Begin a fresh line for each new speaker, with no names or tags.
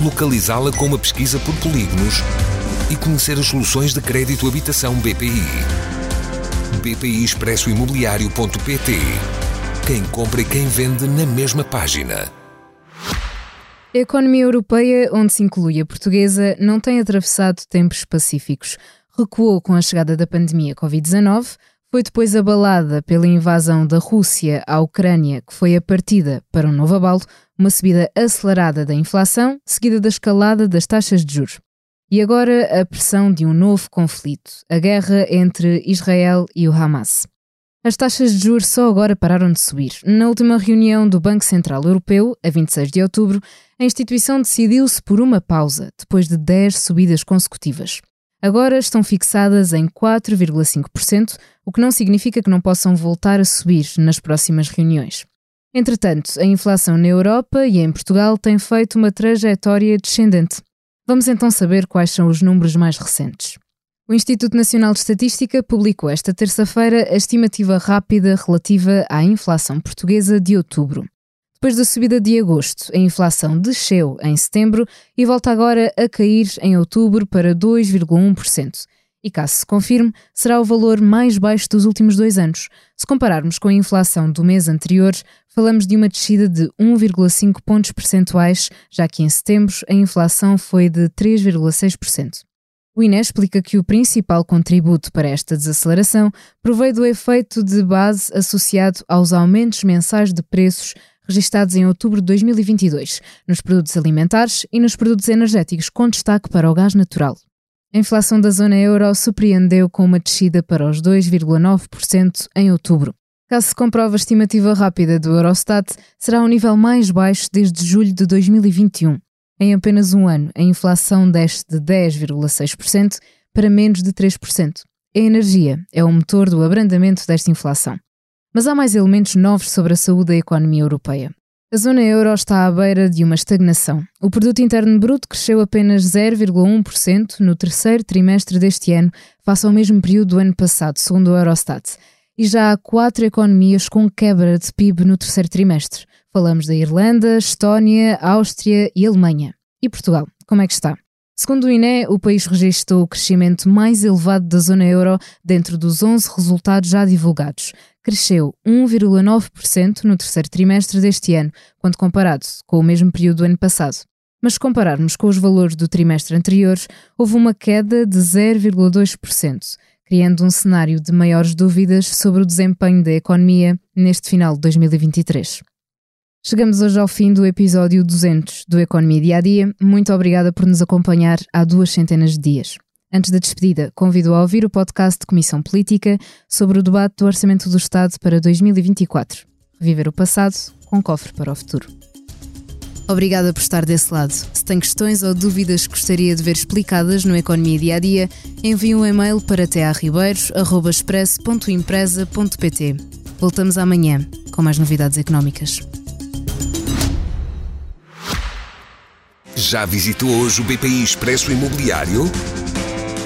localizá-la com uma pesquisa por polígonos e conhecer as soluções de crédito habitação BPI. BPI Expresso Imobiliário.pt Quem compra e quem vende na mesma página.
A economia europeia, onde se inclui a portuguesa, não tem atravessado tempos pacíficos. Recuou com a chegada da pandemia Covid-19, foi depois abalada pela invasão da Rússia à Ucrânia, que foi a partida para um novo abalo, uma subida acelerada da inflação, seguida da escalada das taxas de juros. E agora a pressão de um novo conflito, a guerra entre Israel e o Hamas. As taxas de juros só agora pararam de subir. Na última reunião do Banco Central Europeu, a 26 de outubro, a instituição decidiu-se por uma pausa, depois de 10 subidas consecutivas. Agora estão fixadas em 4,5%, o que não significa que não possam voltar a subir nas próximas reuniões. Entretanto, a inflação na Europa e em Portugal tem feito uma trajetória descendente. Vamos então saber quais são os números mais recentes. O Instituto Nacional de Estatística publicou esta terça-feira a estimativa rápida relativa à inflação portuguesa de outubro. Depois da subida de agosto, a inflação desceu em setembro e volta agora a cair em outubro para 2,1%. E caso se confirme, será o valor mais baixo dos últimos dois anos. Se compararmos com a inflação do mês anterior, falamos de uma descida de 1,5 pontos percentuais, já que em setembro a inflação foi de 3,6%. O INE explica que o principal contributo para esta desaceleração provém do efeito de base associado aos aumentos mensais de preços registados em outubro de 2022 nos produtos alimentares e nos produtos energéticos, com destaque para o gás natural. A inflação da zona euro surpreendeu com uma descida para os 2,9% em outubro. Caso se comprove a estimativa rápida do Eurostat, será o nível mais baixo desde julho de 2021. Em apenas um ano, a inflação desce de 10,6% para menos de 3%. A energia é o motor do abrandamento desta inflação. Mas há mais elementos novos sobre a saúde da economia europeia. A zona euro está à beira de uma estagnação. O produto interno bruto cresceu apenas 0,1% no terceiro trimestre deste ano, face ao mesmo período do ano passado, segundo o Eurostat. E já há quatro economias com quebra de PIB no terceiro trimestre. Falamos da Irlanda, Estónia, Áustria e Alemanha. E Portugal, como é que está? Segundo o INE, o país registrou o crescimento mais elevado da zona euro dentro dos 11 resultados já divulgados. Cresceu 1,9% no terceiro trimestre deste ano, quando comparado com o mesmo período do ano passado. Mas se compararmos com os valores do trimestre anterior, houve uma queda de 0,2%, criando um cenário de maiores dúvidas sobre o desempenho da economia neste final de 2023. Chegamos hoje ao fim do episódio 200 do Economia Dia a Dia. Muito obrigada por nos acompanhar há duas centenas de dias. Antes da despedida, convido a ouvir o podcast de Comissão Política sobre o debate do Orçamento do Estado para 2024. Reviver o passado com cofre para o futuro. Obrigada por estar desse lado. Se tem questões ou dúvidas que gostaria de ver explicadas no Economia Dia a Dia, envie um e-mail para tearribeiros.express.empresa.pt. Voltamos amanhã com mais novidades económicas.
Já visitou hoje o BPI Expresso Imobiliário?